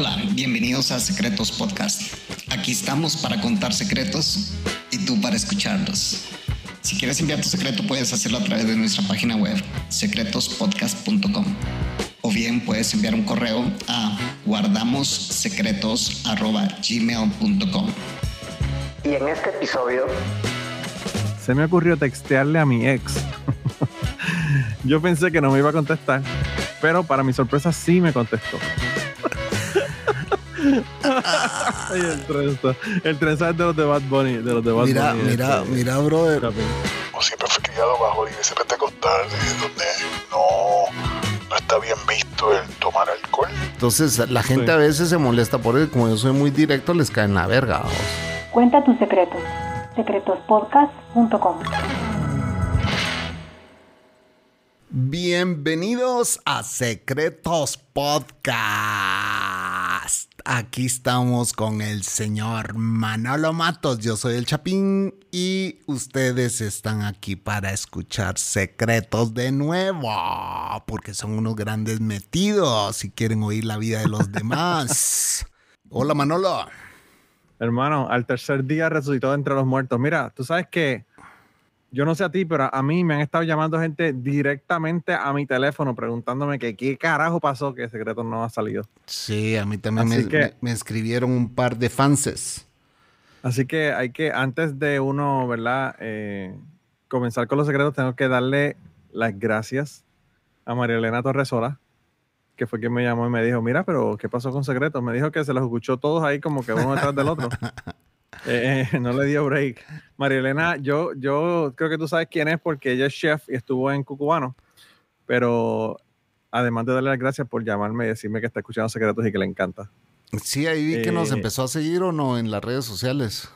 Hola, bienvenidos a Secretos Podcast. Aquí estamos para contar secretos y tú para escucharlos. Si quieres enviar tu secreto puedes hacerlo a través de nuestra página web secretospodcast.com o bien puedes enviar un correo a guardamossecretos.gmail.com Y en este episodio se me ocurrió textearle a mi ex. Yo pensé que no me iba a contestar, pero para mi sorpresa sí me contestó. Ay, el trenza. El trenza es de los de Bad Bunny. De los de Bad mira, Bunny, mira, este, mira, brother. o siempre fue criado bajo la iglesia pentecostal, donde no, no está bien visto el tomar alcohol. Entonces, la gente Sí. a veces se molesta por él. Como yo soy muy directo, les cae en la verga. vamos. Cuenta tus secretos. secretospodcast.com. Bienvenidos a Secretos Podcast. Aquí estamos con el señor Manolo Matos. Yo soy el Chapín y ustedes están aquí para escuchar secretos de nuevo, porque son unos grandes metidos y quieren oír la vida de los demás. Hola Manolo. Hermano, al tercer día resucitó entre los muertos. Mira, tú sabes que yo no sé a ti, pero a mí me han estado llamando gente directamente a mi teléfono preguntándome que qué carajo pasó que Secretos no ha salido. Sí, a mí también me, que- me- me escribieron un par de fanses. Así que hay que, antes de uno, ¿verdad? Eh, comenzar con los secretos, tengo que darle las gracias a María Elena Torresola, que fue quien me llamó y me dijo, mira, pero ¿qué pasó con secretos? Me dijo que se los escuchó todos ahí como que uno detrás del otro. Eh, eh, no le dio break. María Elena, yo, yo creo que tú sabes quién es porque ella es chef y estuvo en Cucubano, pero además de darle las gracias por llamarme y decirme que está escuchando secretos y que le encanta. Sí, ahí vi que nos Eh, empezó a seguir o no en las redes sociales.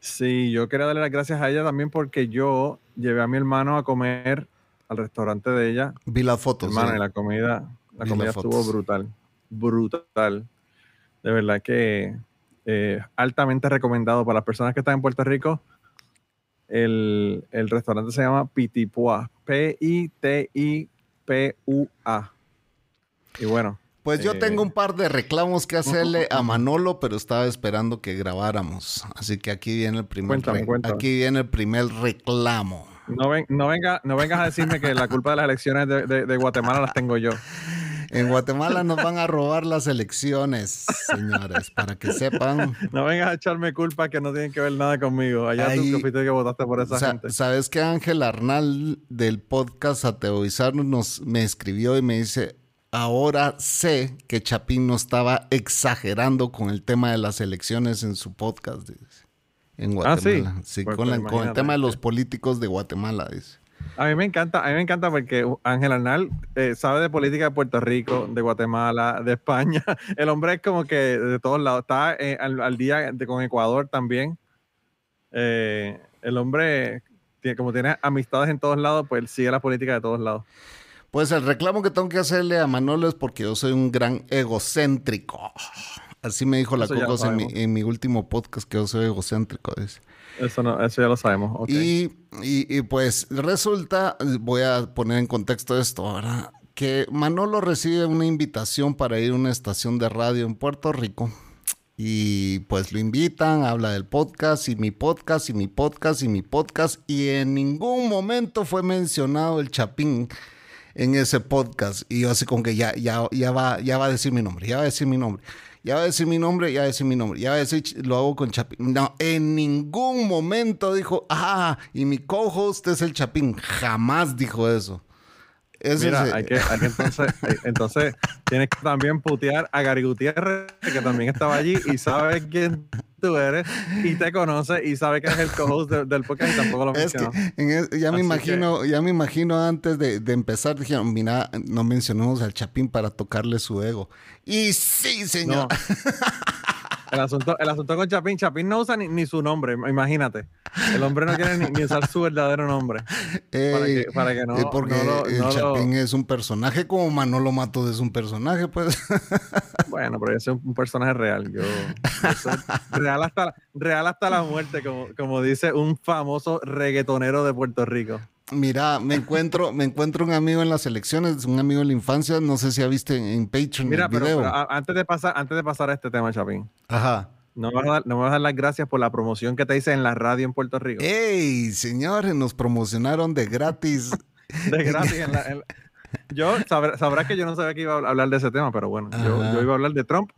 Sí, yo quería darle las gracias a ella también porque yo llevé a mi hermano a comer al restaurante de ella. Vi las fotos. hermano, sí. y la comida, la Vi comida estuvo brutal. Brutal. De verdad que eh, altamente recomendado para las personas que están en Puerto Rico. El, el restaurante se llama Pitipua. P-I-T-I-P-U-A. Y bueno, Pues yo eh, tengo un par de reclamos que hacerle a Manolo, pero estaba esperando que grabáramos. Así que aquí viene el primer, Cuéntame, aquí viene el primer reclamo. no, ven- no, venga, no vengas a decirme que la culpa de las elecciones de, de- de Guatemala las tengo yo. En Guatemala nos van a robar las elecciones, señores, para que sepan. No vengas a echarme culpa que no tienen que ver nada conmigo. Allá Ahí- tú que que votaste por esa Sa- gente. Sabes que Ángel Arnal del podcast Ateoizarnos nos me escribió y me dice, ahora sé que Chapín no estaba exagerando con el tema de las elecciones en su podcast, dice. En Ah, sí. Guatemala. Sí, Pues, con, la- con el tema de los políticos de Guatemala, dice. A mí me encanta, a mí me encanta porque Ángel Arnal eh, sabe de política de Puerto Rico, de Guatemala, de España. El hombre es como que de todos lados. Está eh, al, al día de- con Ecuador también. Eh, el hombre, tiene, como tiene amistades en todos lados, pues sigue la política de todos lados. Pues el reclamo que tengo que hacerle a Manolo es porque yo soy un gran egocéntrico. Así me dijo la Cocos en mi, en mi último podcast que yo soy egocéntrico. dice. Eso, no, eso ya lo sabemos. y, pues resulta, voy a poner en contexto esto ahora, que Manolo recibe una invitación para ir a una estación de radio en Puerto Rico. Y pues lo invitan, habla del podcast y mi podcast y mi podcast y mi podcast. Y en ningún momento fue mencionado el Chapín en ese podcast. Y yo así como que ya, ya, ya, va, ya va a decir mi nombre, ya va a decir mi nombre. Ya va a decir mi nombre, ya va a decir mi nombre. Ya va a decir, lo hago con Chapín. No, en ningún momento dijo, ah, y mi co-host es el Chapín. Jamás dijo eso. Ese Mira, es- hay que, hay que entonces, hay- entonces tienes que también putear a Gary Gutiérrez, que también estaba allí y sabe quién tú eres y te conoce y sabe que es el co-host de- del podcast y tampoco lo Es que en es- ya me Así imagino, ya me imagino antes de, de empezar, dijeron, mira, no mencionamos al Chapín para tocarle su ego. Y sí, señor. No. El asunto, el asunto con Chapín, Chapín no usa ni, ni su nombre, imagínate. El hombre no quiere ni, ni usar su verdadero nombre. Para que, para que no, eh, porque no lo- el no lo- Chapín es un personaje como Manolo Matos es un personaje, pues. Bueno, pero ese es un personaje real. Yo, yo soy real, hasta, la- real hasta la muerte, como, como dice un famoso reggaetonero de Puerto Rico. Mira, me encuentro, me encuentro un amigo en las elecciones, un amigo de la infancia, no sé si ha visto en, en Patreon Mira, el pero, video. pero a- antes, de pasar, antes de pasar a este tema, Chapín, Ajá. no me, vas a dar, no me vas a dar las gracias por la promoción que te hice en la radio en Puerto Rico. ¡Ey, señores! Nos promocionaron de gratis. De gratis. en la- en la- Yo sabrá, sabrás que yo no sabía que iba a hablar de ese tema, pero bueno, yo, iba a hablar de Trump,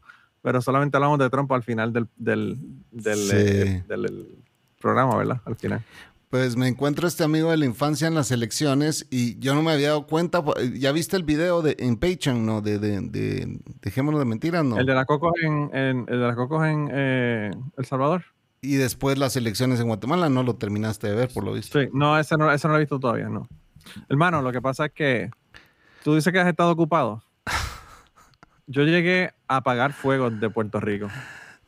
pero solamente hablamos de Trump al final del, del, del, Sí. eh, del- del programa, ¿verdad? Al final. Pues me encuentro este amigo de la infancia en las elecciones y yo no me había dado cuenta. ¿Ya viste el video de, en Patreon, no? De, de, de- Dejémonos de mentiras, ¿no? El de las cocos en, en- el de las cocos en eh, El Salvador. Y después las elecciones en Guatemala no lo terminaste de ver, por lo visto. Sí, no, ese no, ese no lo he visto todavía, no. Hermano, lo que pasa es que tú dices que has estado ocupado. Yo llegué a apagar fuegos de Puerto Rico.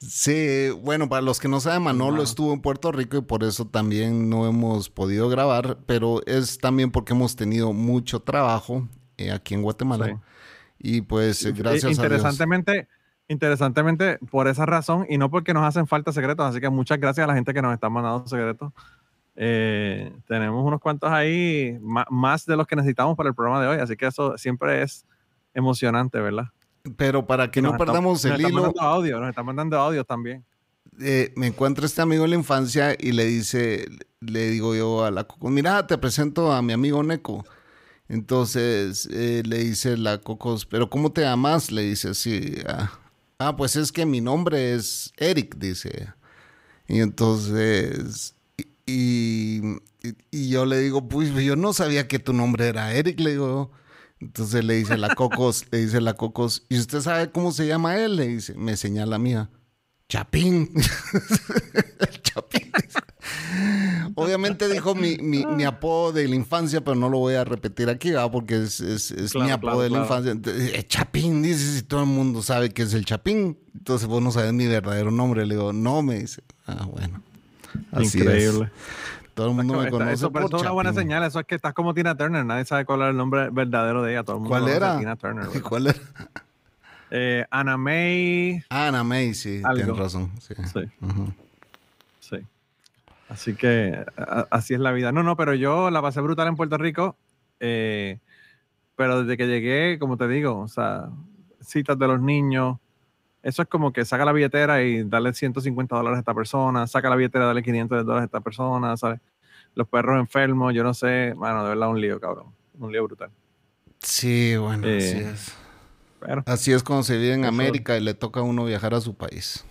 Sí, bueno, para los que no saben, Manolo Hermano. estuvo en Puerto Rico y por eso también no hemos podido grabar, pero es también porque hemos tenido mucho trabajo eh, aquí en Guatemala. Sí. Y pues eh, gracias a Dios. interesantemente, interesantemente, por esa razón, y no porque nos hacen falta secretos, así que muchas gracias a la gente que nos está mandando secretos. Eh, tenemos unos cuantos ahí, más de los que necesitamos para el programa de hoy, así que eso siempre es emocionante, ¿verdad? Pero para que Nos no perdamos nos el están hilo, mandando audio, nos están mandando audio también. eh, me encuentro este amigo de la infancia y le dice, le digo yo a la Coco, mira, te presento a mi amigo Neko. Entonces eh, le dice la Cocos, pero ¿cómo te llamas? Le dice así, ah, ah, pues es que mi nombre es Eric, dice. Y entonces, y, y- y yo le digo, pues yo no sabía que tu nombre era Eric, le digo. Entonces le dice la Cocos, le dice la Cocos, ¿y usted sabe cómo se llama él? Le dice, me señala mía. Chapín. El Chapín. Obviamente dijo mi, mi, mi apodo de la infancia, pero no lo voy a repetir aquí, ¿verdad? porque es, es- es Claro, mi apodo claro, de la claro. infancia. Entonces, eh, Chapín, dice, si todo el mundo sabe que es el Chapín. Entonces vos no sabes mi verdadero nombre. Le digo, no, me dice. Ah, bueno. Así Increíble. es. Todo el mundo me conoce eso, pero es una buena señal. Eso es que estás como Tina Turner. Nadie sabe cuál es el nombre verdadero de ella. Todo el mundo ¿Cuál era? Tina Turner. ¿verdad? ¿Cuál era? Eh, Anna May. Ana May, sí, Algo. tienes razón. Sí. Sí. Así que a- así es la vida. No, no, pero yo la pasé brutal en Puerto Rico. eh, pero desde que llegué, como te digo, o sea, citas de los niños. Eso es como que saca la billetera y dale 150 dólares a esta persona, saca la billetera y dale 500 dólares a esta persona, ¿sabes? Los perros enfermos, yo no sé, bueno, de verdad un lío, cabrón. Un lío brutal. Sí, bueno, Eh, así es. Pero Así es se vive en Eso- América y le toca a uno viajar a su país.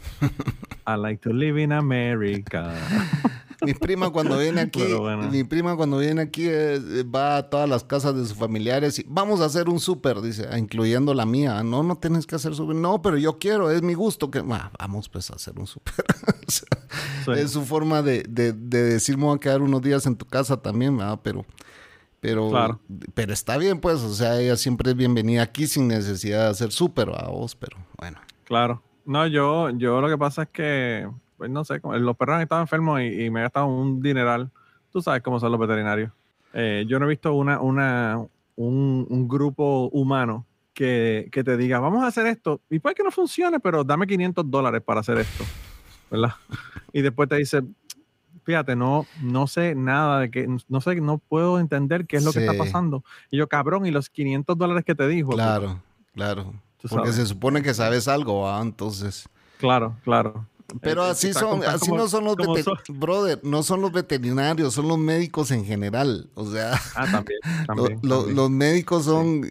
I like to live in America. Mi prima cuando viene aquí, bueno. mi prima cuando viene aquí eh, va a todas las casas de sus familiares y vamos a hacer un súper, dice, ah, incluyendo la mía. No, no tienes que hacer súper. No, pero yo quiero, es mi gusto que Ah, vamos pues a hacer un súper. O sea, Sí. Es su forma de, de, de decir, me voy a quedar unos días en tu casa también, ¿verdad? Pero, pero, Claro. pero está bien, pues, o sea, ella siempre es bienvenida aquí sin necesidad de hacer súper a vos, pero bueno. Claro. No, yo, yo lo que pasa es que, pues no sé, los perros han estado enfermos y, y me he gastado un dineral. Tú sabes cómo son los veterinarios. Eh, yo no he visto una, una, un, un grupo humano que, que te diga, vamos a hacer esto. Y puede que no funcione, pero dame 500 dólares para hacer esto. ¿Verdad? Y después te dice, fíjate, no, no sé nada de que, no sé, no puedo entender qué es lo que está Sí. pasando. Y yo, cabrón, y los 500 dólares que te dijo. Claro, claro. Porque se supone que sabes algo, ¿ah? Entonces. Claro, claro. Pero Eh, así está son, así como- no son los veterinarios, brother, no son los veterinarios, son los médicos en general. O sea, Ah, también. lo- también, lo- también. los médicos son,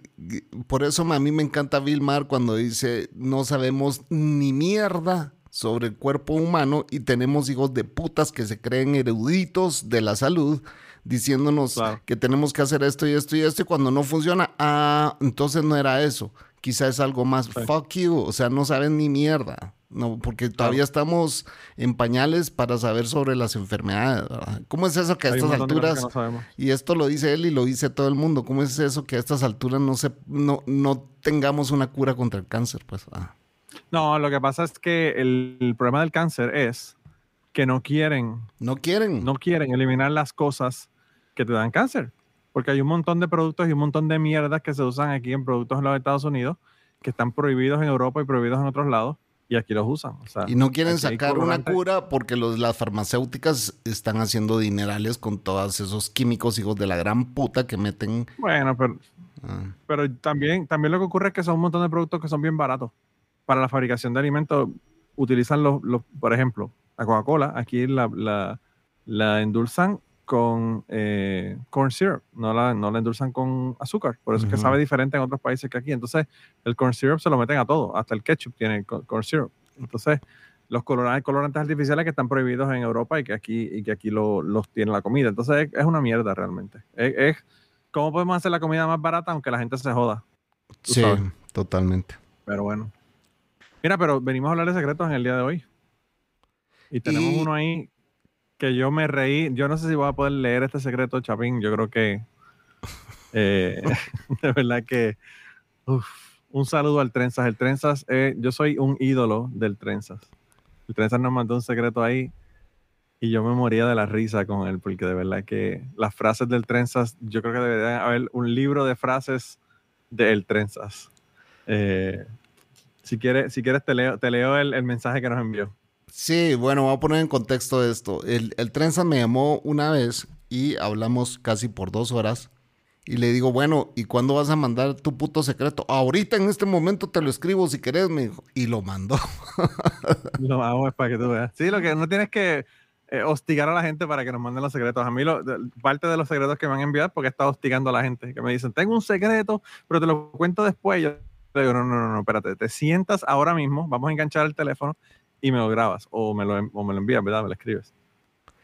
por eso a mí me encanta Bill Maher cuando dice, no sabemos ni mierda sobre el cuerpo humano y tenemos hijos de putas que se creen eruditos de la salud diciéndonos Claro. que tenemos que hacer esto y esto y esto y cuando no funciona, ah, entonces no era eso. Quizá es algo más fuck you, o sea, no saben ni mierda. No, porque todavía estamos en pañales para saber sobre las enfermedades. ¿verdad? ¿Cómo es eso que a Hay estas alturas no y esto lo dice él y lo dice todo el mundo. ¿Cómo es eso que a estas alturas no se no, no tengamos una cura contra el cáncer? Pues ah. No, lo que pasa es que el, el problema del cáncer es que no quieren, no quieren. no quieren eliminar las cosas que te dan cáncer. Porque hay un montón de productos y un montón de mierdas que se usan aquí en productos en los Estados Unidos que están prohibidos en Europa y prohibidos en otros lados y aquí los usan. O sea, Y no quieren sacar una cura porque los, las farmacéuticas están haciendo dinerales con todos esos químicos hijos de la gran puta que meten. Bueno, pero, ah, pero también, también lo que ocurre es que son un montón de productos que son bien baratos. Para la fabricación de alimentos utilizan los, los por ejemplo, la Coca-Cola, aquí la, la, la endulzan con eh, corn syrup, no la, no la endulzan con azúcar. Por eso es que sabe diferente en otros países que aquí. Entonces, el corn syrup se lo meten a todo, hasta el ketchup tiene co- corn syrup. Entonces, los colorantes, colorantes artificiales que están prohibidos en Europa y que aquí, y que aquí lo- los tiene la comida. Entonces, es, es una mierda realmente. Es, es- ¿Cómo podemos hacer la comida más barata aunque la gente se joda? Sí, sabes. totalmente. Pero bueno. Mira, pero venimos a hablar de secretos en el día de hoy. Y tenemos Y- uno ahí que yo me reí. Yo no sé si voy a poder leer este secreto, Chapín. Yo creo que. eh, de verdad que. uf, un saludo al Trenzas. El Trenzas, eh, yo soy un ídolo del Trenzas. El Trenzas nos mandó un secreto ahí y yo me moría de la risa con él, porque de verdad que las frases del Trenzas, yo creo que debería haber un libro de frases del Trenzas. Eh, si quieres, si quieres te leo, te leo el, el mensaje que nos envió. Sí, bueno, voy a poner en contexto esto. El, el trenza me llamó una vez y hablamos casi por dos horas. Y le digo, bueno, ¿y cuándo vas a mandar tu puto secreto? Ahorita en este momento te lo escribo si querés, me dijo. Y lo mandó. Lo hago es para que tú veas. Sí, lo que no tienes que eh, hostigar a la gente para que nos manden los secretos. A mí, lo- parte de los secretos que me han enviado porque he estado hostigando a la gente. Que me dicen, tengo un secreto, pero te lo cuento después. Yo le digo, no, no, no, no, espérate. Te sientas ahora mismo, vamos a enganchar el teléfono y me lo grabas. O me lo, o me lo envías, ¿verdad? Me lo escribes.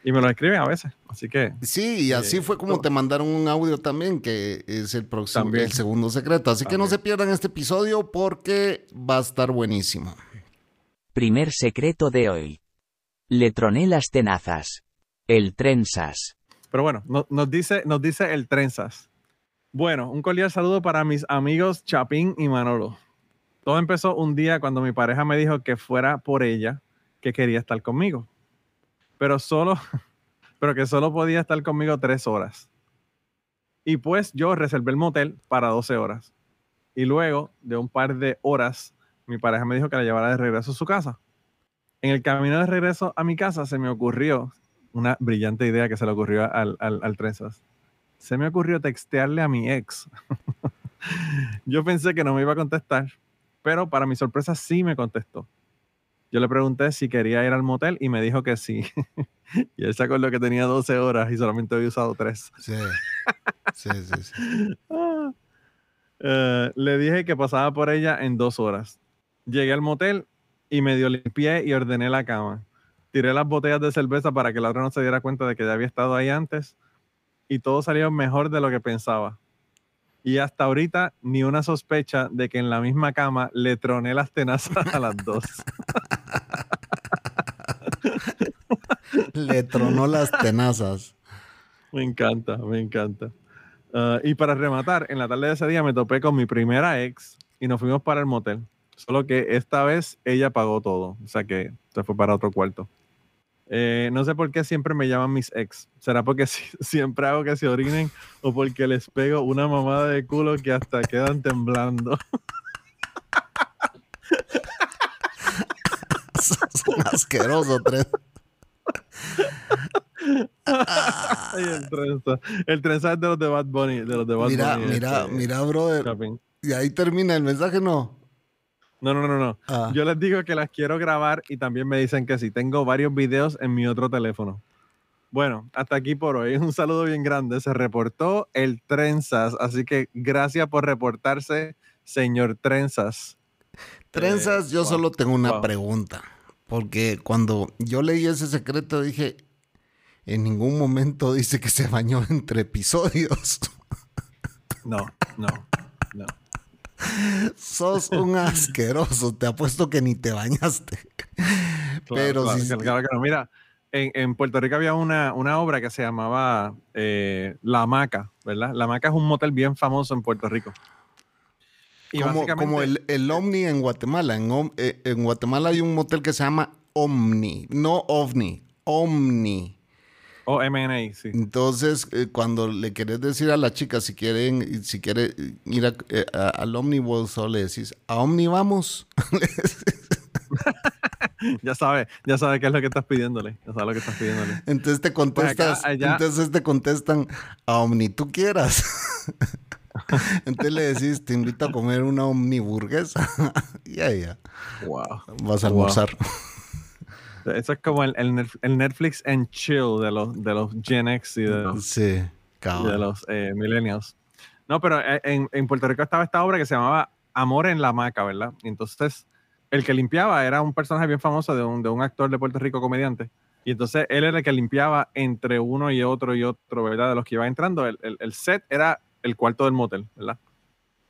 Y me lo escriben a veces. Así que, Sí, y así Eh, fue como todo. te mandaron un audio también, que es el próximo, También. el segundo secreto. Así que no También. se pierdan este episodio porque va a estar buenísimo. Primer secreto de hoy. Le troné las tenazas. El trenzas. Pero bueno, no- nos, dice, nos dice el Trenzas. Bueno, un cordial saludo para mis amigos Chapín y Manolo. Todo empezó un día cuando mi pareja me dijo que fuera por ella que quería estar conmigo. Pero solo, pero que solo podía estar conmigo tres horas. Y pues yo reservé el motel para 12 horas. Y luego de un par de horas, mi pareja me dijo que la llevara de regreso a su casa. En el camino de regreso a mi casa se me ocurrió una brillante idea que se le ocurrió al, al, al Trenzas. Se me ocurrió textearle a mi ex. Yo pensé que no me iba a contestar, pero para mi sorpresa sí me contestó. Yo le pregunté si quería ir al motel y me dijo que sí. y él se acordó que tenía 12 horas y solamente había usado 3. Sí, sí, sí. sí. Ah. Eh, le dije que pasaba por ella en dos horas. Llegué al motel y medio limpié y ordené la cama. Tiré las botellas de cerveza para que la otra no se diera cuenta de que ya había estado ahí antes. Y todo salió mejor de lo que pensaba. Y hasta ahorita ni una sospecha de que en la misma cama le troné las tenazas a las dos. Le tronó las tenazas. Me encanta, me encanta. Ah, y para rematar, en la tarde de ese día me topé con mi primera ex y nos fuimos para el motel. Solo que esta vez ella pagó todo. O sea que se fue para otro cuarto. Eh, no sé por qué siempre me llaman mis ex. ¿Será porque si- siempre hago que se orinen o porque les pego una mamada de culo que hasta quedan temblando? Son asquerosos, tres. Ay, el trenza. El trenza es de los de Bad Bunny. De los de Bad Mira, Bunny, mira, este, mira, brother. Y ahí termina el mensaje, ¿no? No, no, no, no. Ah. Yo les digo que las quiero grabar y también me dicen que sí. Tengo varios videos en mi otro teléfono. Bueno, hasta aquí por hoy. Un saludo bien grande. Se reportó el Trenzas, así que gracias por reportarse, señor Trenzas. Trenzas, Eh, yo wow, solo tengo una wow. pregunta. Porque cuando yo leí ese secreto dije, en ningún momento dice que se bañó entre episodios. No, no, no. Sos un asqueroso, te apuesto que ni te bañaste. Claro, Pero claro, no. Mira, en, en Puerto Rico había una, una obra que se llamaba eh, La Maca, ¿verdad? La Maca es un motel bien famoso en Puerto Rico. Y como, como el, el Omni en Guatemala. En, eh, en Guatemala hay un motel que se llama Omni, no OVNI, Omni. O MNI, sí. Entonces, eh, cuando le querés decir a la chica si quieren, si quiere ir a- eh, a- al Omni, vos solo le decís, ¿a Omni vamos? ya sabe, ya sabe qué es lo que estás pidiéndole. Ya sabe lo que estás pidiéndole. Entonces te contestas, Pues allá- entonces te contestan a Omni, tú quieras. entonces le decís, te invito a comer una omniburguesa. ya, ya, Wow. vas a Wow. almorzar. Eso es como el, el el Netflix and chill de los, de los Gen X y de los, Sí, y de los eh, millennials. No, pero eh, en, en Puerto Rico estaba esta obra que se llamaba Amor en la Maca, ¿verdad? Y entonces el que limpiaba era un personaje bien famoso de un, de un actor de Puerto Rico comediante. Y entonces él era el que limpiaba entre uno y otro y otro, ¿verdad? De los que iban entrando. El, el- el set era el cuarto del motel, ¿verdad?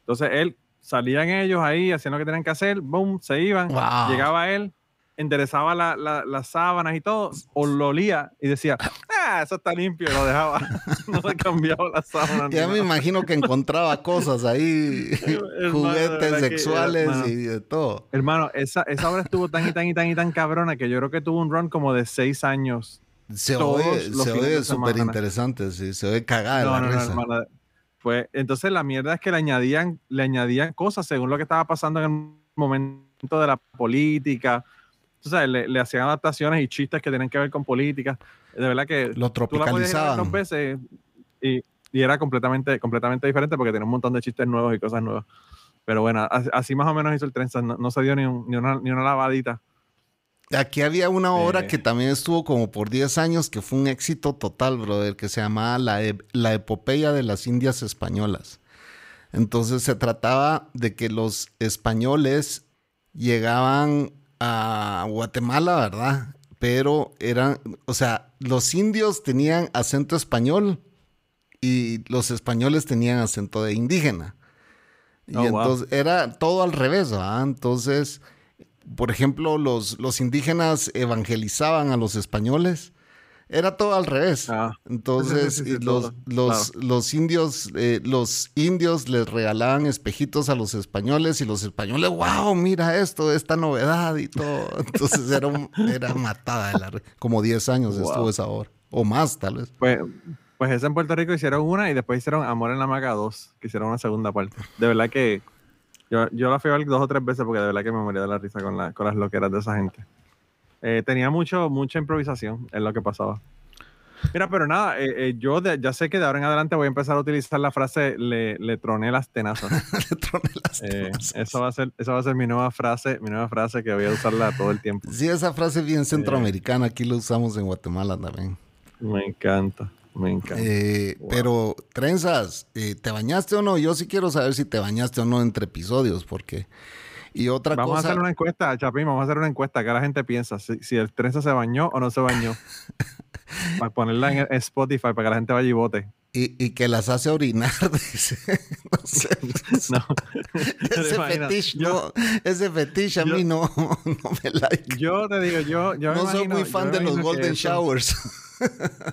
Entonces él, salían ellos ahí, hacían lo que tenían que hacer, boom, se iban. Wow. Llegaba él, enderezaba la- la- las sábanas y todo, o lo olía y decía, ah, eso está limpio, y lo dejaba. no le cambiaba las sábanas. Ya me nada. imagino que encontraba cosas ahí, Hermano, juguetes verdad que, sexuales hermano. y de todo. Hermano, esa, esa obra estuvo tan y tan y tan y tan cabrona que yo creo que tuvo un run como de seis años. Se oye, se oye súper interesante, sí, se oye cagada No, la no, risa. hermano. Pues, entonces la mierda es que le añadían, le añadían cosas según lo que estaba pasando en el momento de la política. O sea, le, le hacían adaptaciones y chistes que tienen que ver con política. De verdad que Lo tú la tropicalizaban. veces y, y era completamente, completamente diferente porque tenía un montón de chistes nuevos y cosas nuevas. Pero bueno, así, así más o menos hizo el trenza. No, no se dio ni, un- ni, una, ni una lavadita. Aquí había una obra Eh. que también estuvo como por 10 años que fue un éxito total, brother, que se llamaba La, E- La Epopeya de las Indias Españolas. Entonces se trataba de que los españoles llegaban a Guatemala, ¿verdad? Pero eran, o sea, los indios tenían acento español y los españoles tenían acento de indígena. Y Oh, wow. entonces era todo al revés, ¿verdad? Entonces, por ejemplo, los, los indígenas evangelizaban a los españoles. Era todo al revés. Ah. Entonces, Sí, sí, sí, y los, todo, los, los indios, eh, los indios les regalaban espejitos a los españoles y los españoles, wow, mira esto, esta novedad y todo. Entonces era, un- era matada de la Como 10 años Wow. estuvo esa obra. O más, tal vez. Pues, pues esa en Puerto Rico hicieron una y después hicieron Amor en la Maca 2, que hicieron una segunda parte. De verdad que yo, yo la fui a ver dos o tres veces porque de verdad que me moría de la risa con, la- con las loqueras de esa gente. Eh, tenía mucho, mucha improvisación en lo que pasaba. Mira, pero nada, eh, eh, yo de- ya sé que de ahora en adelante voy a empezar a utilizar la frase le, le troné las tenazas. Le troné las tenazas. eso va a ser, esa va a ser mi nueva frase, mi nueva frase que voy a usarla todo el tiempo. Sí, esa frase Eh. bien centroamericana, aquí la usamos en Guatemala también. Me encanta, me encanta. Eh, Wow. Pero, trenzas, eh, ¿te bañaste o no? Yo sí quiero saber si te bañaste o no entre episodios, porque... Y otra Vamos cosa... a hacer una encuesta, Chapín, vamos a hacer una encuesta que la gente piensa si, si el trenza se bañó o no se bañó. para ponerla en Spotify para que la gente vaya y vote. Y, y que las hace orinar, dice. no sé. No. Ese fetiche, no, ese fetiche a yo- mí no, no me like. yo te digo, yo, yo me no soy imagino- muy fan me de los Golden eso- Showers.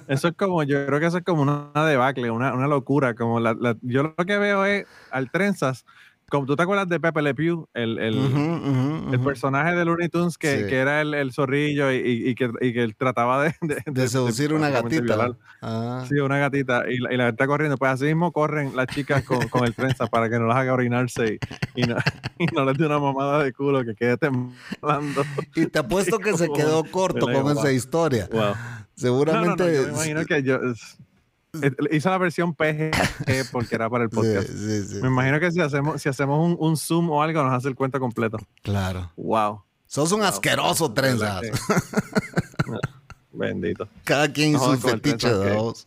Eso es como, yo creo que eso es como una debacle, una, una locura. Como la, la- yo lo que veo es al trenzas, como tú te acuerdas de Pepe Le Pew, el, el, personaje de Looney Tunes que, Sí. que era el, el zorrillo y, y- que, y que trataba de, de, De seducir una básicamente gatita. Ah. Sí, una gatita. Y la, y la está corriendo. Pues así mismo corren las chicas con, con el trenza para que no las haga orinarse y, y no, no les dé una mamada de culo que quede temblando. Y te apuesto que se quedó corto con esa historia. Wow. No, no, no, Seguramente. yo me imagino que yo es- eh, hice la versión PG porque era para el podcast. sí, sí, Me imagino que si hacemos, si hacemos un, un zoom o algo, nos hace el cuento completo. Claro. Wow. Sos un asqueroso, trenzas. ¿Verdad que- Bendito. Cada quien No su fetiche de dos.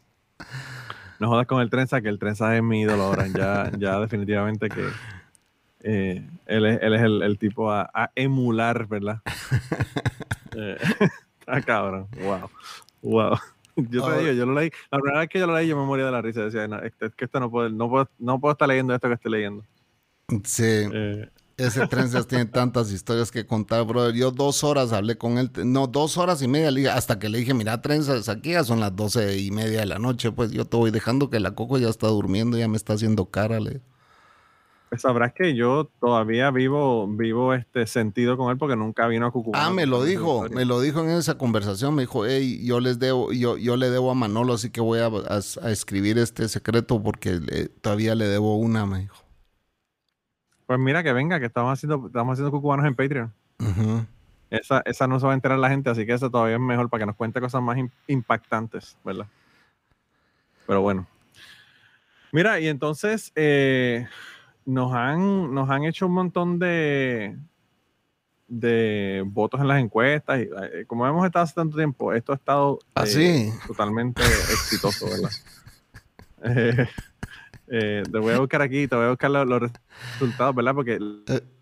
No jodas con el trenza, que el trenza es mi ídolo. Ya, ya definitivamente que eh, él es, él es el, el tipo a, a emular, ¿verdad? Eh, Está cabrón. Wow. Wow. Yo te digo, yo lo leí. La primera vez que yo lo leí, yo me moría de la risa. Decía, no, es que es que esto no puedo, no puedo, no puedo estar leyendo esto que estoy leyendo. Sí. Eh, Ese Trenzas tiene tantas historias que contar, brother. Yo dos horas hablé con él, no, dos horas y media, le dije- hasta que le dije, mira, Trenzas, aquí ya son las doce y media de la noche, pues yo te voy dejando que la Coco ya está durmiendo, ya me está haciendo cara, le pues sabrás que yo todavía vivo, vivo este sentido con él porque nunca vino a Cucubano. Ah, me lo dijo, me lo dijo en esa conversación, me dijo, hey, yo les debo, yo, yo le debo a Manolo, así que voy a, a- a escribir este secreto porque le- todavía le debo una, me dijo. Pues mira que venga, que estamos haciendo, estamos haciendo cucubanos en Patreon. Esa, esa no se va a enterar la gente, así que esa todavía es mejor para que nos cuente cosas más im- impactantes, ¿verdad? Pero bueno. Mira, y entonces eh, nos, han, nos han hecho un montón de, de votos en las encuestas. Y, eh, como hemos estado hace tanto tiempo, esto ha estado ¿Ah, eh, sí? totalmente exitoso, ¿verdad? Eh, eh, te voy a buscar aquí, te voy a buscar los, los resultados, ¿verdad? Porque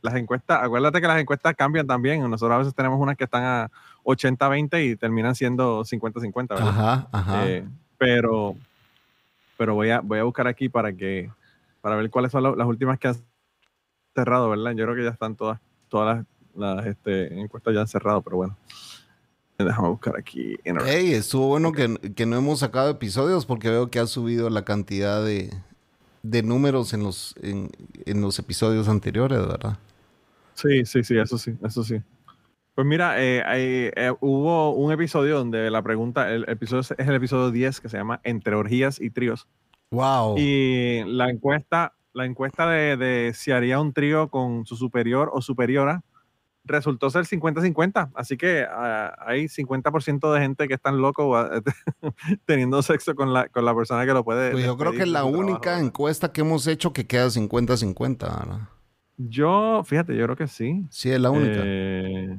las encuestas, acuérdate que las encuestas cambian también. Nosotros a veces tenemos unas que están a 80-20 y terminan siendo 50-50, ¿verdad? Ajá, ajá. Pero pero voy a, voy a buscar aquí para que para ver cuáles son las últimas que han cerrado, ¿verdad? Yo creo que ya están todas, todas las, las, este, encuestas ya han cerrado, pero bueno. Déjame buscar aquí. Inter- Ey, estuvo bueno que, que no hemos sacado episodios porque veo que ha subido la cantidad de, de números en los, en, en los episodios anteriores, ¿verdad? Sí, sí, sí, eso sí, eso sí. Pues mira, eh, eh, hubo un episodio donde la pregunta, el episodio es el episodio 10 que se llama Entre orgías y tríos. Wow. Y la encuesta, la encuesta de, de si haría un trío con su superior o superiora resultó ser 50-50. Así que ah, hay 50% de gente que están locos ah, teniendo sexo con la, con la persona que lo puede. Pues yo creo que es la trabajo, única encuesta que hemos hecho que queda 50-50, ¿verdad? Yo, fíjate, yo creo que sí. Sí, es la única. Eh,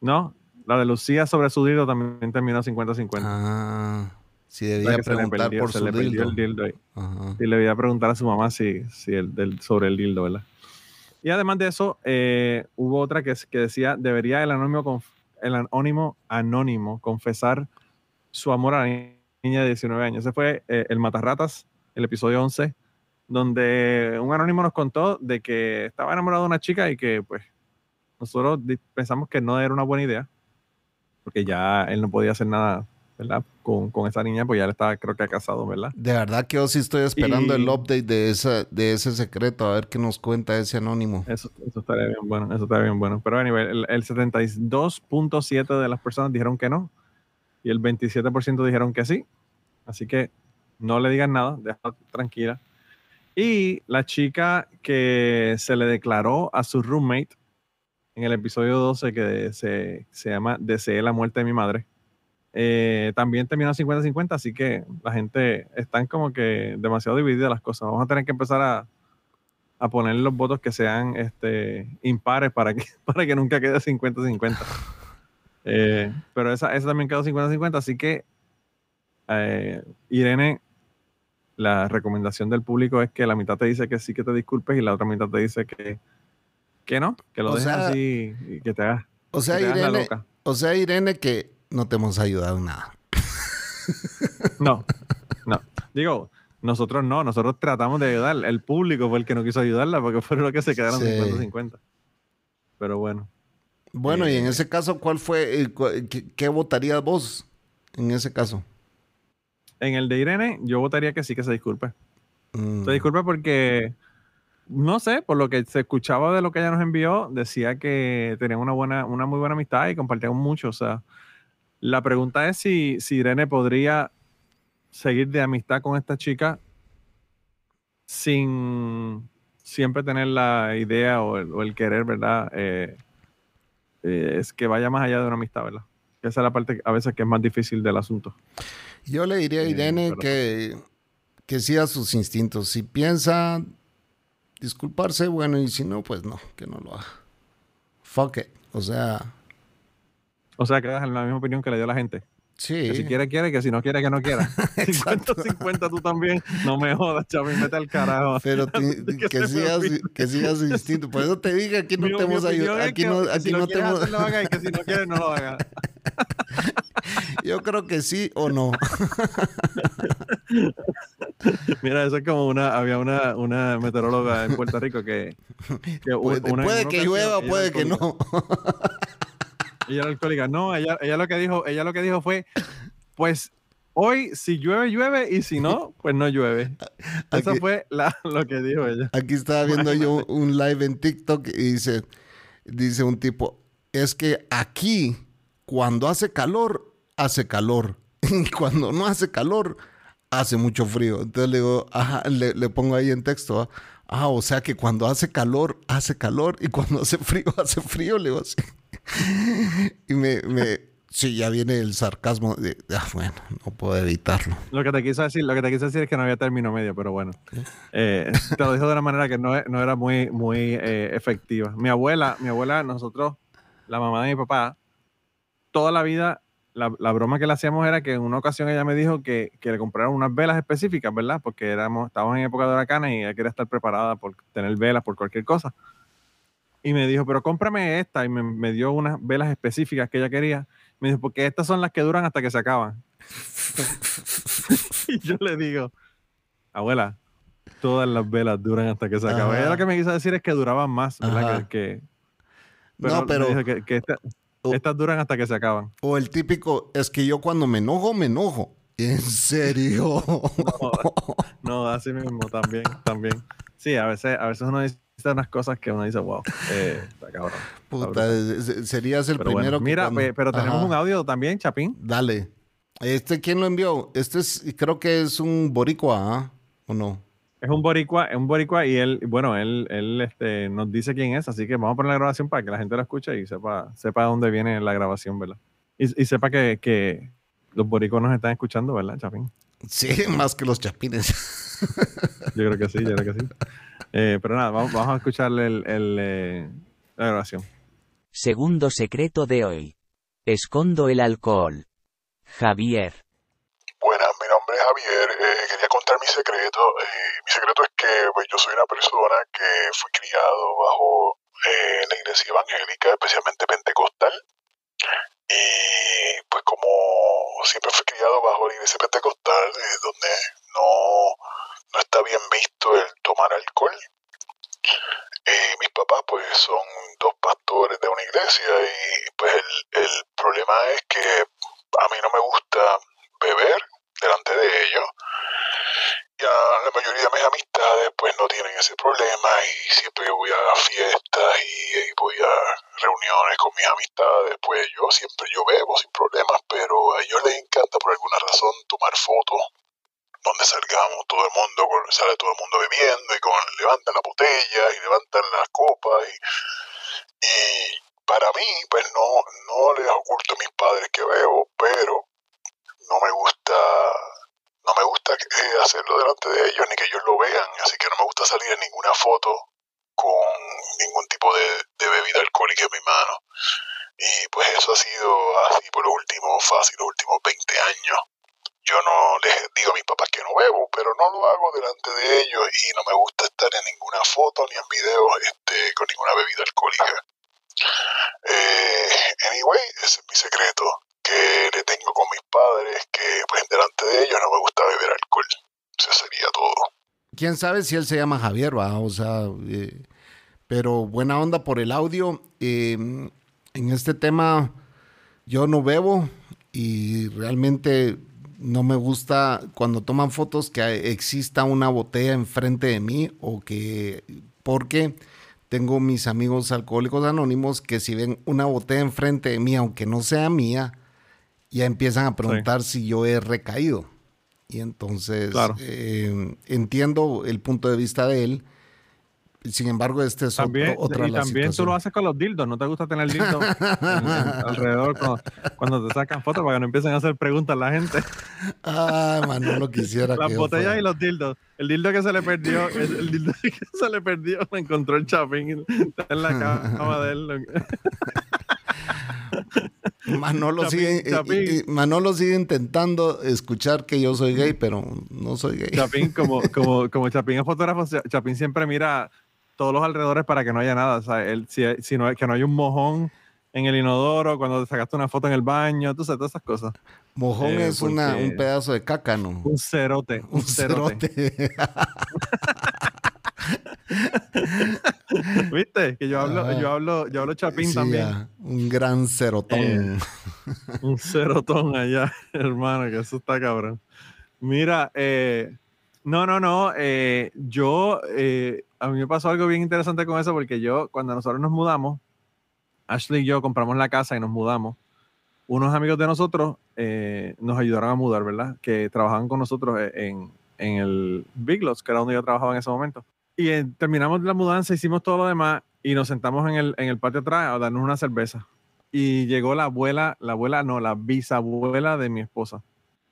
no, la de Lucía sobre su dildo también terminó 50-50. ah, sea, debía preguntar perdió- por su dildo. dildo ahí. Y le voy a preguntar a su mamá si, si el, del, sobre el dildo, ¿verdad? Y además de eso, eh, hubo otra que, que decía, debería el anónimo, el anónimo, anónimo confesar su amor a la niña de 19 años. Ese fue eh, el Matarratas, el episodio 11, donde un anónimo nos contó de que estaba enamorado de una chica y que pues nosotros pensamos que no era una buena idea, porque ya él no podía hacer nada, ¿verdad? Con, con esa niña, pues ya estaba creo que casado, ¿verdad? De verdad que yo sí estoy esperando Y- el update de, esa, de ese secreto, a ver qué nos cuenta ese anónimo. Eso, eso estaría bien bueno, eso estaría bien bueno. Pero anyway, el, el 72.7 de las personas dijeron que no y el 27% dijeron que sí. Así que no le digan nada, déjala tranquila. Y la chica que se le declaró a su roommate en el episodio 12 que se, se llama Deseé la muerte de mi madre, eh, también terminó 50-50, así que la gente están como que demasiado divididas las cosas. Vamos a tener que empezar a, a poner los votos que sean este, impares para que, para que nunca quede 50-50. Eh, pero esa, esa también quedó 50-50, así que eh, Irene, la recomendación del público es que la mitad te dice que sí que te disculpes y la otra mitad te dice que, que no, que lo O dejes sea- así y que te hagas, O sea, Irene, o sea, Irene, que no te hemos ayudado en nada. No, no. Digo, nosotros no, nosotros tratamos de ayudar. El público fue el que no quiso ayudarla porque fueron los que se quedaron Sí. 50-50. Pero bueno. Bueno, y en Eh, ese caso, ¿cuál fue, eh, cu- qué, qué votarías vos en ese caso? En el de Irene, yo votaría que sí que se disculpe. Mm, Se disculpe porque, no sé, por lo que se escuchaba de lo que ella nos envió, decía que tenían una buena, una muy buena amistad y compartían mucho. O sea, la pregunta es si, si Irene podría seguir de amistad con esta chica sin siempre tener la idea o el, o el querer, ¿verdad? Eh, eh, es que vaya más allá de una amistad, ¿verdad? Esa es la parte a veces que es más difícil del asunto. Yo le diría a Eh, Irene pero- que, que siga sus instintos. Si piensa disculparse, bueno, y si no, pues no, que no lo haga. Fuck it. O sea, O sea, quedas en la misma opinión que le dio la gente. sí. Que si quiere, quiere, que si no quiere, que no quiera. Exacto. 50-50 tú también. No me jodas, chaval, vete al carajo. Pero ti- que que, sigas, que sigas su instinto. Por eso te dije, aquí no Mi- te hemos ayudado. Aquí que no, si aquí lo no te hemos... hacer, lo haga, y que si no quieres, no lo haga. Yo creo que sí o no. Mira, eso es como una, había una, una meteoróloga en Puerto Rico que, Puede, una- puede que llueva, puede que no. Ella era alcohólica. No, ella, ella lo que dijo, ella lo que dijo fue, pues hoy si llueve, llueve, y si no, pues no llueve. Eso fue la- lo que dijo ella. Aquí estaba viendo yo un live en TikTok y dice, dice un tipo, es que aquí cuando hace calor, hace calor. Y cuando no hace calor, hace mucho frío. Entonces le digo, ajá, le, le pongo ahí en texto, ¿ah? ah, o sea que cuando hace calor, hace calor y cuando hace frío, hace frío. Le digo así. y me, sí, ya viene el sarcasmo. Ah, bueno, no puedo evitarlo. Lo que te quiso decir, lo que te quiso decir es que no había término medio, pero bueno. Eh, te lo dijo de una manera que no, no era muy, muy eh, efectiva. Mi abuela, mi abuela, nosotros, la mamá de mi papá, toda la vida, la, la broma que le hacíamos era que en una ocasión ella me dijo que, que le compraron unas velas específicas, ¿verdad? Porque éramos, estábamos en época de huracanes y ella quería estar preparada por tener velas por cualquier cosa. Y me dijo, pero cómprame esta. Y me, me dio unas velas específicas que ella quería. Me dijo, porque estas son las que duran hasta que se acaban. y yo le digo, abuela, todas las velas duran hasta que se acaban. Ella lo que me quiso decir es que duraban más. Que, No, me pero- dijo que, que esta- estas duran hasta que se acaban. O el típico, es que yo cuando me enojo, me enojo. ¿En serio? No, así mismo, también, también. Sí, a veces, a veces uno dice unas cosas que uno dice, wow, eh, está cabrón. Puta, se- serías el Pero bueno, primero que mira, cuando- pe- pero tenemos Ajá. un audio también, Chapín. Dale. Este, ¿quién lo envió? Este es, creo que es un boricua, ¿ah? ¿O no? Es un boricua, es un boricua y él, bueno, él, él este, nos dice quién es, así que vamos a poner la grabación para que la gente la escuche y sepa, sepa de dónde viene la grabación, ¿verdad? Y, y sepa que, que los boricuas nos están escuchando, ¿verdad, Chapín? Sí, más que los chapines. Yo creo que sí, yo creo que sí. Eh, pero nada, vamos, vamos a escucharle el, el, eh, la grabación. Segundo secreto de hoy. Escondo el alcohol. Javier. Buenas, mi nombre es Javier. eh, quería contar mi secreto. eh, mi secreto es que pues, yo soy una persona que fui criado bajo eh, la iglesia evangélica, especialmente pentecostal. Y pues como siempre fui criado bajo la iglesia pentecostal, eh, donde no, no está bien visto el tomar alcohol. Eh, mis papás pues son dos pastores de una iglesia y pues el, el problema es que a mí no me gusta beber delante de ellos. Y a la mayoría de mis amistades pues no tienen ese problema y siempre voy a fiestas y, y voy a reuniones con mis amistades, pues yo siempre yo bebo sin problemas, pero a ellos les encanta por alguna razón tomar fotos donde salgamos todo el mundo, con- sale todo el mundo bebiendo y con, levantan la botella y levantan las copas y, para mí pues no, no les oculto a mis padres que bebo, pero no me gusta no me gusta eh, hacerlo delante de ellos ni que ellos lo vean, así que no me gusta salir en ninguna foto con ningún tipo de, de bebida alcohólica en mi mano. Y pues eso ha sido así por los últimos, fácil, los últimos 20 años. Yo no les digo a mis papás que no bebo, pero no lo hago delante de ellos y no me gusta estar en ninguna foto ni en videos este, con ninguna bebida alcohólica. Eh, anyway, ese es mi secreto que le tengo con mis padres, que pues delante de ellos no me gusta beber alcohol. Eso sería todo. Quién sabe si él se llama Javier, va, o sea, eh, pero buena onda por el audio. Eh, en este tema yo no bebo y realmente no me gusta cuando toman fotos que exista una botella enfrente de mí o que porque tengo mis amigos alcohólicos anónimos que si ven una botella enfrente de mí, aunque no sea mía, ya empiezan a preguntar si yo he recaído. Y entonces Claro. eh, entiendo el punto de vista de él. Sin embargo, este es También, otro- otra y la también tú lo haces con los dildos, ¿no te gusta tener dildos en- en- alrededor cuando, cuando te sacan fotos para que no empiecen a hacer preguntas la gente? Ah, Manolo quisiera Las que botellas fuera. y los dildos. El dildo que se le perdió, el, dildo que se le perdió, lo encontró el chapín en la cama de él. Manolo, Chapín, sigue, eh, Chapín. eh, Manolo sigue intentando escuchar que yo soy gay, pero no soy gay. Chapín, como, como, como Chapín es fotógrafo, Chapín siempre mira todos los alrededores para que no haya nada. O sea, él, si, si no, que no haya un mojón en el inodoro, cuando te sacaste una foto en el baño, tú sabes, todas esas cosas. Mojón Eh, es una, un pedazo de caca, ¿no? Un cerote, un, Un cerote. cerote. ¿Viste? Que yo hablo, Ah. yo hablo, yo hablo Chapín Sí, también. ah, un gran cerotón. Eh, Un cerotón allá, hermano, que eso está cabrón. Mira, eh, no, no, no. eh, yo, eh, a mí me pasó algo bien interesante con eso porque yo, cuando nosotros nos mudamos, Ashley y yo compramos la casa y nos mudamos. Unos amigos de nosotros eh, nos ayudaron a mudar, ¿verdad? Que trabajaban con nosotros en, en el Big Lots, que era donde yo trabajaba en ese momento. Y terminamos la mudanza, hicimos todo lo demás y nos sentamos en el, en el patio atrás a darnos una cerveza. y llegó la abuela, la abuela no, la bisabuela de mi esposa.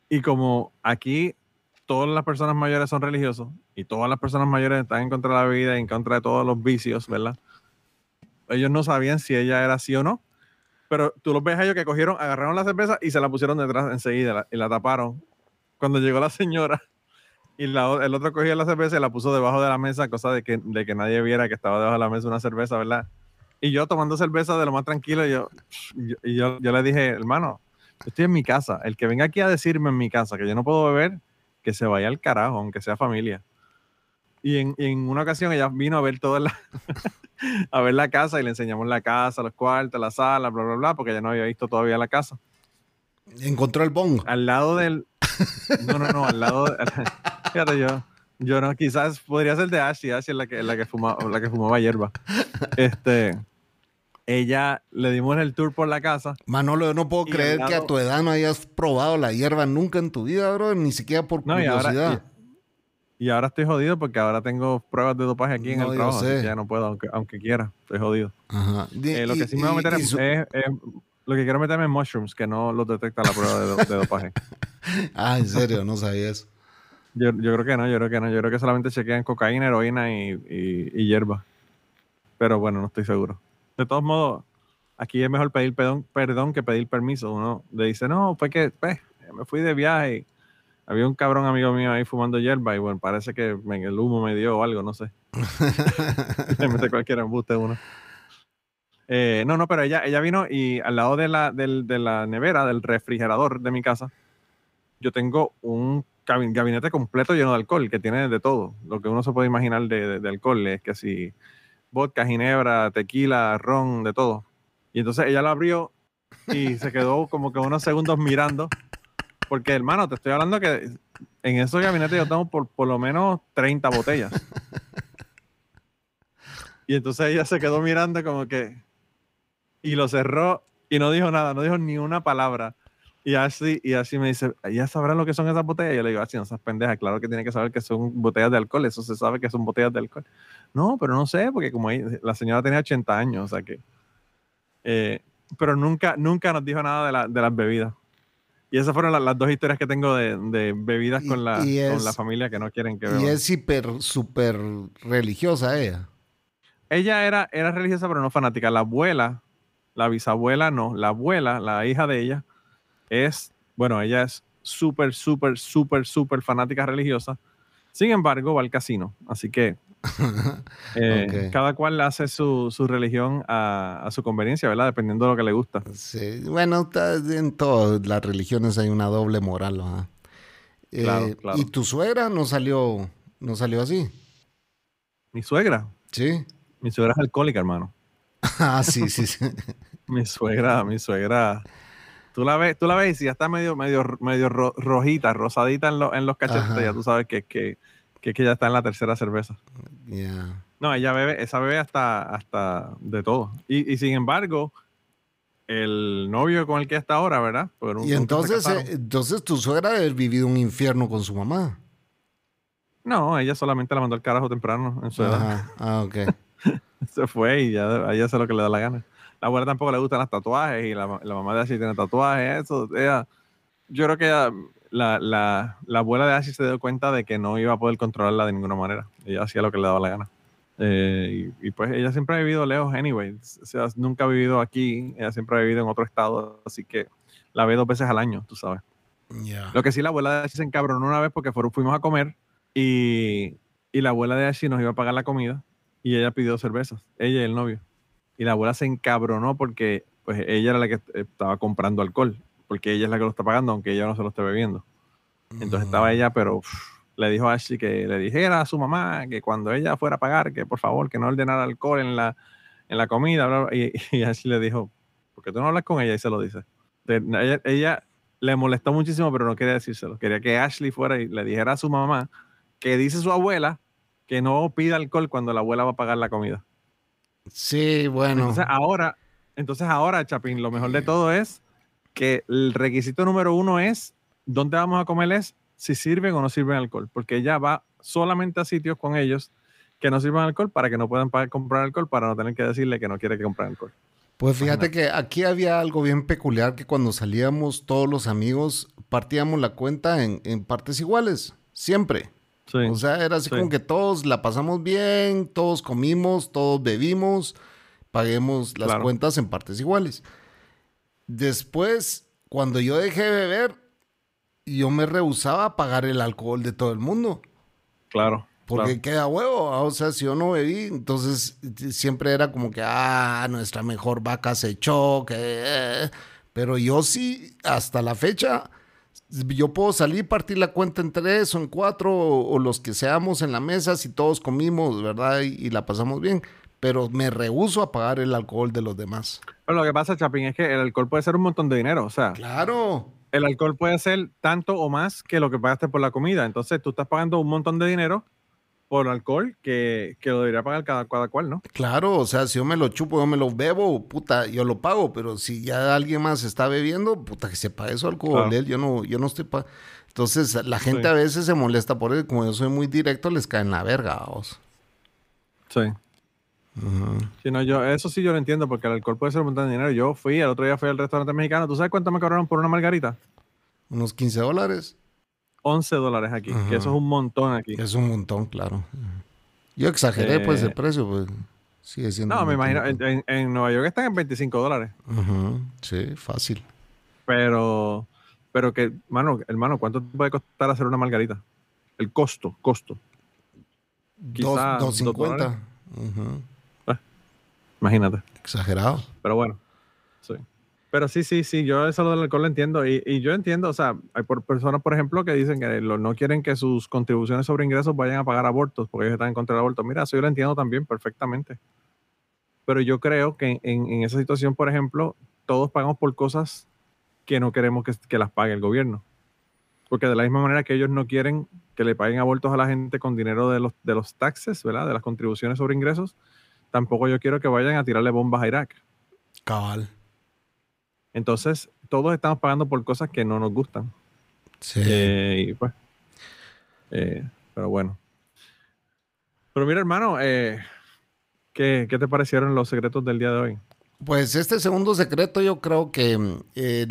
Y como aquí todas las personas mayores son religiosos y todas las personas mayores están en contra de la vida en contra de todos los vicios, ¿verdad? Ellos no sabían si ella era así o no. Pero tú los ves a ellos que cogieron, agarraron la cerveza y se la pusieron detrás enseguida la- y la taparon. Cuando llegó la señora y la el otro cogió la cerveza y la puso debajo de la mesa, cosa de que, de que nadie viera que estaba debajo de la mesa una cerveza, ¿verdad? Y yo tomando cerveza de lo más tranquilo, yo, yo, yo, yo le dije, hermano, estoy en mi casa. El que venga aquí a decirme en mi casa que yo no puedo beber, que se vaya al carajo, aunque sea familia. Y en, y en una ocasión ella vino a ver toda la, a ver la casa y le enseñamos la casa, los cuartos, la sala, bla, bla, bla, porque ella no había visto todavía la casa. Encontró el bong. Al lado del... No, no, no, al lado... de- fíjate, yo, yo no, quizás podría ser de Ashley, Ashley es la que, la que, fuma, la que fumaba hierba. Este, ella, le dimos el tour por la casa Manolo, yo no puedo creer que a tu edad no hayas probado la hierba nunca en tu vida, bro. Ni siquiera por No, y curiosidad. ahora, y, y ahora estoy jodido porque ahora tengo pruebas de dopaje aquí en el trabajo, así sé. que ya no puedo, aunque, aunque quiera, estoy jodido. Ajá. Eh, lo y- que sí me voy a meter es, su- es- es- lo que quiero meterme en mushrooms, que no lo detecta la prueba de, do- de dopaje. Ah, en serio, no sabía eso. Yo, yo creo que no, yo creo que no, yo creo que solamente chequean cocaína, heroína y, y hierba. Pero bueno, no estoy seguro. De todos modos, aquí es mejor pedir perdón, perdón que pedir permiso. Uno le dice, no, fue que pues, me fui de viaje y había un cabrón amigo mío ahí fumando hierba y bueno, parece que me- el humo me dio o algo, no sé. Le mete cualquier embuste uno. Eh, no, no, pero ella, ella vino y al lado de la, del- de la nevera, del refrigerador de mi casa, yo tengo un gabinete completo lleno de alcohol, que tiene de todo, lo que uno se puede imaginar de, de- de alcohol, es que si vodka, ginebra, tequila, ron, de todo. Y entonces ella lo abrió y se quedó como que unos segundos mirando, porque hermano, te estoy hablando que en esos gabinetes yo tengo por, por lo menos 30 botellas. Y entonces ella se quedó mirando como que... Y lo cerró y no dijo nada, no dijo ni una palabra. Y así, y así me dice, ¿ya sabrán lo que son esas botellas? Y yo le digo, así, no seas pendeja, claro que tiene que saber que son botellas de alcohol, eso se sabe que son botellas de alcohol. No, pero no sé, porque como ahí- la señora tenía 80 años, o sea que... eh, pero nunca, nunca nos dijo nada de, la- de las bebidas. Y esas fueron la- las dos historias que tengo de, de bebidas Y- con la, y con es- la familia que no quieren que Y beban. es hiper, súper religiosa ella. Ella era, era religiosa, pero no fanática. La abuela, la bisabuela no, la abuela, la hija de ella, es, bueno, ella es súper, súper, súper, súper fanática religiosa. Sin embargo, va al casino. Así que eh, cada cual hace su, su religión a, a su conveniencia, ¿verdad? Dependiendo de lo que le gusta. Sí, bueno, en todas las religiones hay una doble moral, ¿verdad? Eh, Claro, claro. Y tu suegra no salió, no salió así, Mi suegra, ¿sí? mi suegra es alcohólica, hermano. ah, sí, sí, sí. Mi suegra, mi suegra. Tú la ves, tú la ves y ya está medio, medio, medio ro- rojita, rosadita en, lo- en los cachetes, Ajá. ya tú sabes que, que, que, que ya está en la tercera cerveza. No, ella bebe, esa bebe hasta, hasta de todo. Y, y sin embargo, el novio con el que está ahora, ¿verdad? Un- Y entonces, eh, entonces tu suegra debe haber vivido un infierno con su mamá. No, ella solamente la mandó al carajo temprano en su edad. Ajá. Ah, ok. Se fue y ya ella hace lo que le da la gana. La abuela tampoco le gustan los tatuajes y la, la mamá de Ashley tiene tatuajes. Eso, ella, yo creo que ella- la, la, la abuela de Ashley se dio cuenta de que no iba a poder controlarla de ninguna manera. Ella hacía lo que le daba la gana. Eh, y, y pues ella siempre ha vivido lejos, anyway. O sea, nunca ha vivido aquí, ella siempre ha vivido en otro estado, así que la ve dos veces al año, tú sabes. Ya. Lo que sí, la abuela de Ashley se encabronó una vez porque fueron, fuimos a comer y, y la abuela de Ashley nos iba a pagar la comida y ella pidió cervezas, ella y el novio. Y la abuela se encabronó porque pues ella era la que estaba comprando alcohol, porque ella es la que lo está pagando, aunque ella no se lo esté bebiendo. Entonces estaba ella, pero le dijo a Ashley que le dijera a su mamá que cuando ella fuera a pagar, que por favor, que no ordenara alcohol en la, en la comida. bla, bla, y, y Ashley le dijo, ¿por qué tú no hablas con ella? Y se lo dice. Ella, ella le molestó muchísimo, pero no quería decírselo. Quería que Ashley fuera y le dijera a su mamá que dice su abuela que no pida alcohol cuando la abuela va a pagar la comida. Sí, bueno. Entonces ahora, entonces ahora, Chapín, lo mejor de todo es que el requisito número uno es dónde vamos a comer es si sirven o no sirven alcohol, porque ella va solamente a sitios con ellos que no sirvan alcohol para que no puedan pagar- comprar alcohol para no tener que decirle que no quiere que comprar alcohol. Pues fíjate que aquí había algo bien peculiar que cuando salíamos todos los amigos partíamos la cuenta en, en partes iguales, siempre. Sí. O sea, era así Sí. como que todos la pasamos bien, todos comimos, todos bebimos, paguemos las Claro. cuentas en partes iguales. Después, cuando yo dejé de beber, yo me rehusaba a pagar el alcohol de todo el mundo. claro. Porque claro. queda huevo, ah, o sea, si yo no bebí, entonces eh, siempre era como que, ah, nuestra mejor vaca se echó, que... eh. Pero yo sí, hasta la fecha, yo puedo salir, partir la cuenta en tres o en cuatro, o, o los que seamos en la mesa, si todos comimos, ¿verdad? Y, y la pasamos bien. Pero me rehuso a pagar el alcohol de los demás. Pero lo que pasa, Chapín, es que el alcohol puede ser un montón de dinero. O sea, Claro. el alcohol puede ser tanto o más que lo que pagaste por la comida. Entonces, tú estás pagando un montón de dinero por alcohol que, que lo debería pagar cada, cada cual, ¿no? Claro, o sea, si yo me lo chupo, yo me lo bebo, puta, yo lo pago, pero si ya alguien más está bebiendo, puta, que se pague su alcohol, Claro. él, yo no, yo no estoy pa... Entonces, la gente Sí. a veces se molesta por eso, como yo soy muy directo, les cae en la verga, vos. Sí. Sí, no, yo, eso sí yo lo entiendo, porque el alcohol puede ser un montón de dinero. Yo fui, el otro día fui al restaurante mexicano. ¿Tú sabes cuánto me cobraron por una margarita? Unos 15 dólares, 11 dólares aquí, Ajá. que eso es un montón aquí. es un montón, claro. Yo exageré, pues, Eh, el precio, pues, sigue siendo... No, me montón. imagino, en, en- Nueva York están en 25 dólares, Sí, fácil. pero, pero que, mano, hermano, ¿cuánto te puede costar hacer una margarita? El costo, costo. Quizá Dos, dos 2.50. Ujú, Imagínate. Exagerado. Pero bueno, sí. Pero sí, sí, sí, yo eso del alcohol lo entiendo. Y, yo entiendo, o sea, hay por personas, por ejemplo, que dicen que lo- no quieren que sus contribuciones sobre ingresos vayan a pagar abortos, porque ellos están en contra del aborto. Mira, eso yo lo entiendo también perfectamente. Pero yo creo que en, esa situación, por ejemplo, todos pagamos por cosas que no queremos que, que las pague el gobierno. Porque de la misma manera que ellos no quieren que le paguen abortos a la gente con dinero de los, de los taxes, ¿verdad? De las contribuciones sobre ingresos, tampoco yo quiero que vayan a tirarle bombas a Irak. Cabal. Entonces, todos estamos pagando por cosas que no nos gustan. Sí. Eh, y pues, eh, pero bueno. Pero mira, hermano, eh, ¿qué, qué te parecieron los secretos del día de hoy? Pues este segundo secreto yo creo que mm,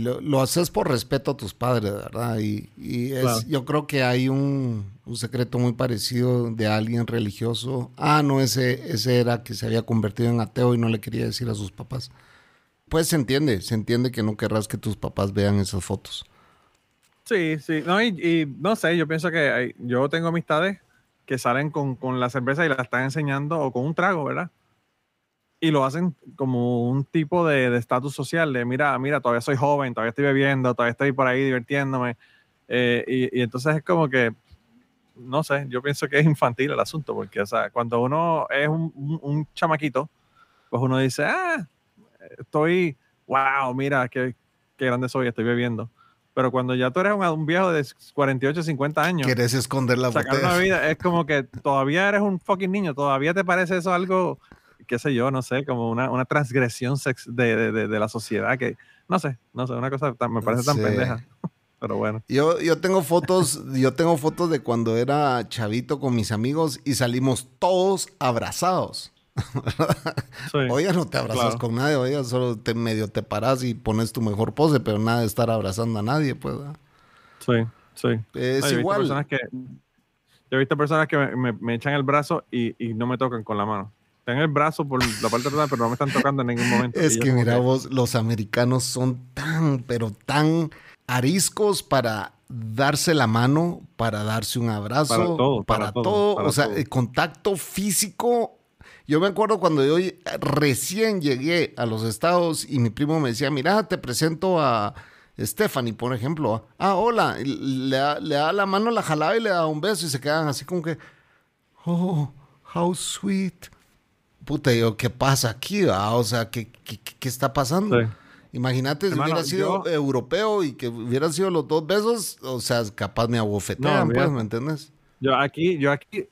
lo, lo haces por respeto a tus padres, ¿verdad? Y, y es, Claro. yo creo que hay un, un secreto muy parecido de alguien religioso. Ah, no, ese, ese era que se había convertido en ateo y no le quería decir a sus papás. Pues se entiende, se entiende que no querrás que tus papás vean esas fotos. Sí, sí. No, y, no sé, yo pienso que yo tengo amistades que salen con, con la cerveza y la están enseñando o con un trago, ¿verdad? Y lo hacen como un tipo de estatus social, de mira, mira, todavía soy joven, todavía estoy bebiendo, todavía estoy por ahí divirtiéndome. Eh, y, entonces es como que, no sé, yo pienso que es infantil el asunto, porque, o sea, cuando uno es un- un chamaquito, pues uno dice, ah, estoy, wow, mira, qué, qué grande soy, estoy bebiendo. Pero cuando ya tú eres un, un viejo de 48, 50 años, Querés esconder la sacar botella. una vida es como que todavía eres un fucking niño, todavía te parece eso algo, qué sé yo, no sé, como una, una transgresión sex- de, de- de- de la sociedad que, no sé, no sé, una cosa tan- me parece tan Sí. pendeja. Pero bueno, Yo, yo tengo fotos, yo tengo fotos de cuando era chavito con mis amigos y salimos todos abrazados. sí, Hoy ya no te abrazas Claro. con nadie, hoy ya solo te medio te paras y pones tu mejor pose, pero nada de estar abrazando a nadie, pues. ¿verdad? sí, sí. Es visto igual. personas que, yo he visto personas que me, me- me echan el brazo y, y no me tocan con la mano. Tengo el brazo por la parte de atrás, pero no me están tocando en ningún momento. Es que mira vos, los americanos son tan, pero tan ariscos para darse la mano, para darse un abrazo, Para todo, para, para todo, todo. para o sea, todo. el contacto físico. Yo me acuerdo cuando yo recién llegué a los estados y mi primo me decía, mira, te presento a Stephanie, por ejemplo. Ah, hola. Le da, le da la mano, la jalaba y le da un beso y se quedan así como que, oh, how sweet. Puta, yo, ¿qué pasa aquí? O sea, ¿qué, qué, qué- está pasando? Sí. Imagínate si Hermano, hubiera sido yo- europeo y que hubieran sido los dos besos, o sea, capaz me abofetean, No, pues. ¿me entiendes? Yo aquí, yo aquí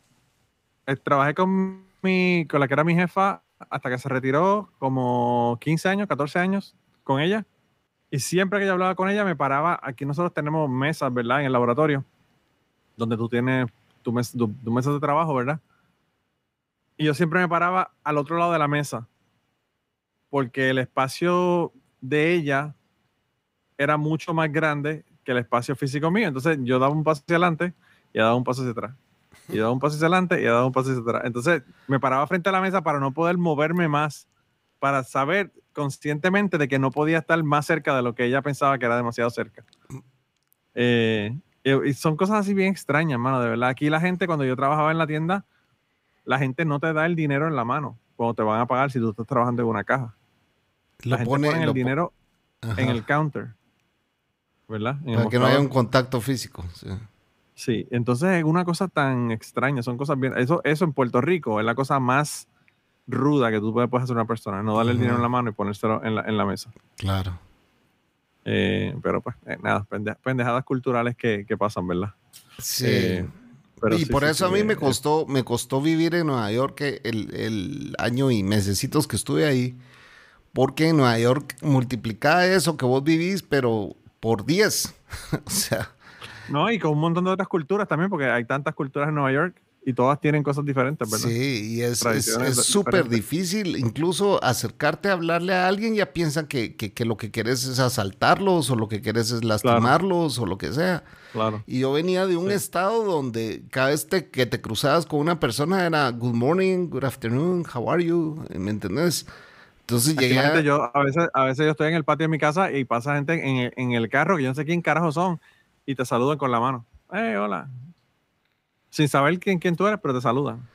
eh, trabajé con mi, con la que era mi jefa hasta que se retiró como 15 años, 14 años con ella. Y siempre que yo hablaba con ella me paraba, aquí nosotros tenemos mesas, ¿verdad? En el laboratorio, donde tú tienes tu, mes, tu, tu de trabajo, ¿verdad? Y yo siempre me paraba al otro lado de la mesa. porque el espacio de ella era mucho más grande que el espacio físico mío. Entonces yo daba un paso hacia adelante y ella daba un paso hacia atrás. Y daba un paso hacia adelante y daba un paso hacia atrás. Entonces me paraba frente a la mesa para no poder moverme más, para saber conscientemente de que no podía estar más cerca de lo que ella pensaba que era demasiado cerca. Eh, y son cosas así bien extrañas, mano, de verdad. Aquí la gente, cuando yo trabajaba en la tienda, la gente no te da el dinero en la mano cuando te van a pagar si tú estás trabajando en una caja. La gente pone, el dinero en el counter. ¿Verdad? Para que no haya un contacto físico. Sí. Sí. entonces es una cosa tan extraña, son cosas bien. Eso, eso en Puerto Rico es la cosa más ruda que tú puedes hacer a una persona, no darle el dinero en la mano y ponérselo en la, en la mesa. Claro. Eh, pero pues, eh, nada, pendejadas culturales que, que pasan, ¿verdad? Sí. Eh, y por eso a mí me costó, me costó vivir en Nueva York el, el, año y mesecitos que estuve ahí. Porque en Nueva York multiplicaba eso que vos vivís, pero por 10. o sea. No, y con un montón de otras culturas también, porque hay tantas culturas en Nueva York y todas tienen cosas diferentes, ¿verdad? Sí, y es súper difícil. Incluso acercarte a hablarle a alguien, ya piensan que, que, lo que quieres es asaltarlos o lo que quieres es lastimarlos o lo que sea. Claro. Y yo venía de un estado donde cada vez que te cruzabas con una persona era good morning, good afternoon, how are you, ¿me entendés? Entonces llegué yo, a, veces, a veces yo estoy en el patio de mi casa y pasa gente en el, en el carro que yo no sé quién carajo son y te saludan con la mano. Hey, hola, sin saber quién, quién tú eres, pero te saludan.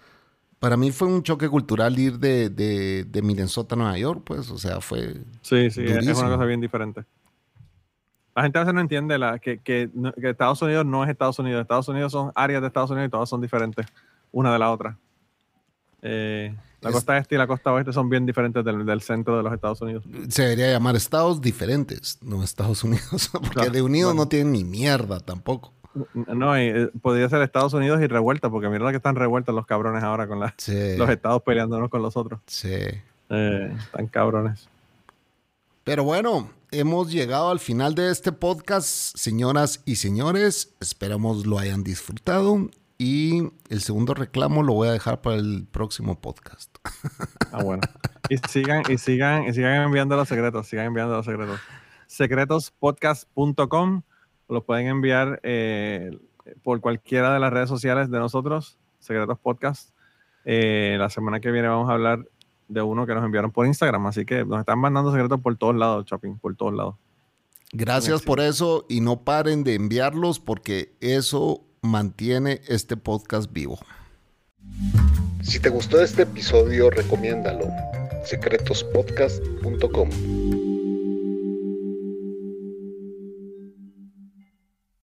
Para mí fue un choque cultural ir de, de, de Minnesota a Nueva York, pues, o sea, fue. Sí, sí, es una cosa bien diferente. La gente a veces no entiende la, que, que, Estados Unidos no es Estados Unidos. Estados Unidos son áreas de Estados Unidos y todas son diferentes, una de la otra. Eh, la costa este y la costa oeste son bien diferentes del, del, centro de los Estados Unidos. Se debería llamar estados diferentes, no Estados Unidos, porque de unidos no tienen ni mierda tampoco. No, eh, podría ser Estados Unidos y revuelta, porque mira que están revueltos los cabrones ahora con los estados peleándonos con los otros. Sí. Eh, están cabrones. Pero bueno, hemos llegado al final de este podcast, señoras y señores. Esperamos lo hayan disfrutado. Y el segundo reclamo lo voy a dejar para el próximo podcast. Ah, bueno. Y sigan, y sigan, y sigan enviando los secretos, sigan enviando los secretos. Secretospodcast.com lo pueden enviar eh, por cualquiera de las redes sociales de nosotros, Secretos Podcast. Eh, la semana que viene vamos a hablar de uno que nos enviaron por Instagram, así que nos están mandando secretos por todos lados, shopping, por todos lados. Gracias por eso y no paren de enviarlos porque eso mantiene este podcast vivo. Si te gustó este episodio, recomiéndalo. secretospodcast.com